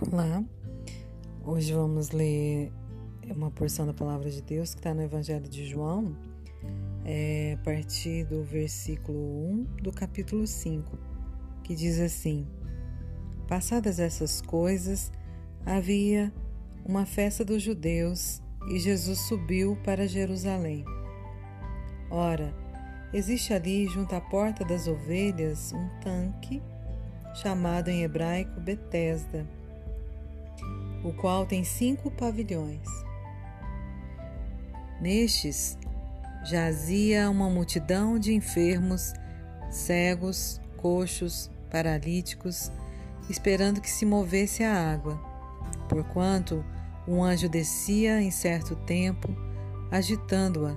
Olá, hoje vamos ler uma porção da palavra de Deus que está no Evangelho de João, é, a partir do versículo 1 do capítulo 5, que diz assim: Passadas essas coisas, havia uma festa dos judeus e Jesus subiu para Jerusalém. Ora, existe ali, junto à porta das ovelhas, um tanque chamado em hebraico Betesda o qual tem cinco pavilhões. Nestes jazia uma multidão de enfermos, cegos, coxos, paralíticos, esperando que se movesse a água, porquanto um anjo descia em certo tempo, agitando-a,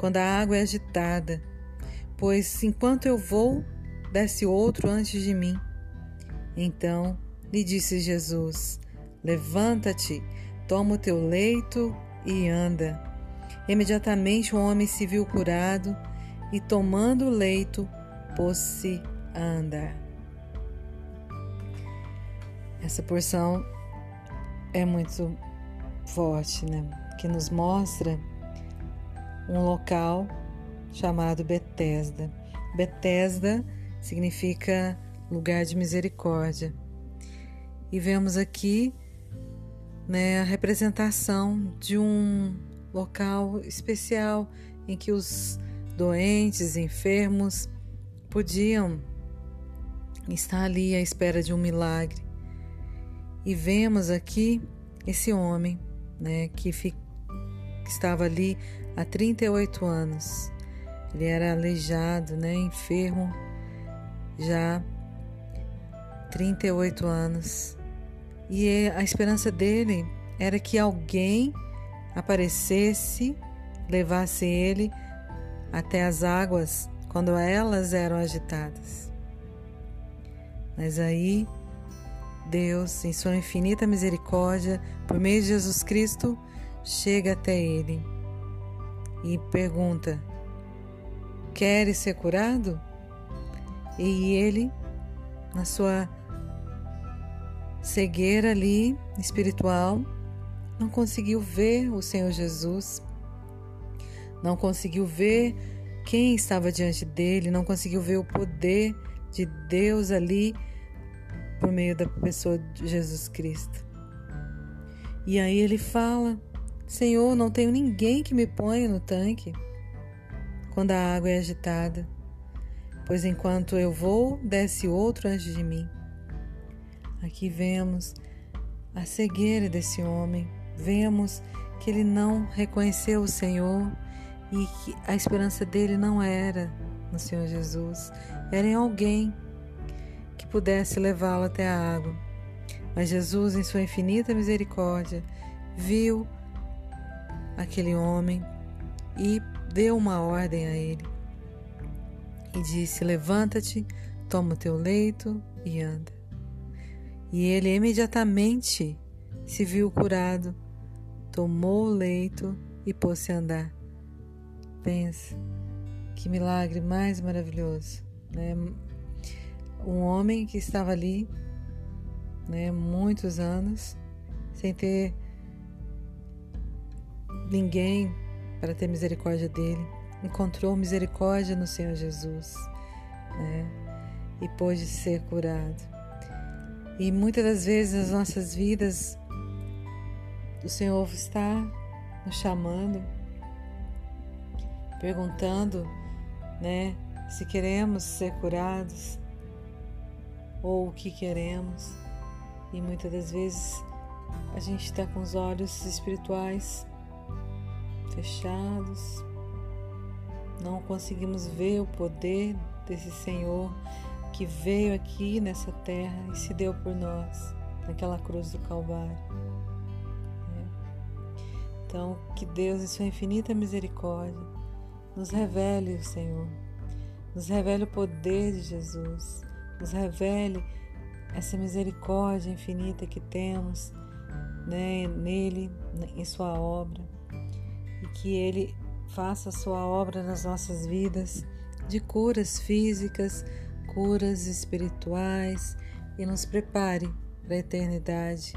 quando a água é agitada, pois enquanto eu vou, desce outro antes de mim. Então lhe disse Jesus: Levanta-te, toma o teu leito e anda. Imediatamente o homem se viu curado e, tomando o leito, pôs-se a andar. Essa porção é muito forte, né? Que nos mostra um local chamado Betesda. Betesda significa lugar de misericórdia. E vemos aqui né, a representação de um local especial em que os doentes, enfermos podiam estar ali à espera de um milagre. E vemos aqui esse homem, né, que, que estava ali há 38 anos. Ele era aleijado, né, enfermo já 38 anos. E a esperança dele era que alguém aparecesse, levasse ele até as águas quando elas eram agitadas. Mas aí, Deus, em Sua infinita misericórdia, por meio de Jesus Cristo, chega até ele e pergunta: Queres ser curado? E ele, na sua cegueira ali espiritual, não conseguiu ver o Senhor Jesus, não conseguiu ver quem estava diante dele, não conseguiu ver o poder de Deus ali por meio da pessoa de Jesus Cristo. E aí ele fala: Senhor, não tenho ninguém que me ponha no tanque quando a água é agitada, pois enquanto eu vou, desce outro antes de mim. Aqui vemos a cegueira desse homem, vemos que ele não reconheceu o Senhor e que a esperança dele não era no Senhor Jesus, era em alguém que pudesse levá-lo até a água. Mas Jesus, em sua infinita misericórdia, viu aquele homem e deu uma ordem a ele. E disse: Levanta-te, toma o teu leito e anda. E ele imediatamente se viu curado, tomou o leito e pôs-se a andar. Pensa, que milagre mais maravilhoso. Né? Um homem que estava ali né, muitos anos, sem ter ninguém para ter misericórdia dele, encontrou misericórdia no Senhor Jesus né, e pôde ser curado. E muitas das vezes nas nossas vidas, o Senhor está nos chamando, perguntando, né, se queremos ser curados ou o que queremos. E muitas das vezes a gente está com os olhos espirituais fechados, não conseguimos ver o poder desse Senhor que veio aqui nessa terra e se deu por nós, naquela cruz do Calvário. É. Então, que Deus, em Sua infinita misericórdia, nos revele o Senhor, nos revele o poder de Jesus, nos revele essa misericórdia infinita que temos né, nele, em Sua obra, e que Ele faça a Sua obra nas nossas vidas de curas físicas, curas espirituais e nos prepare para a eternidade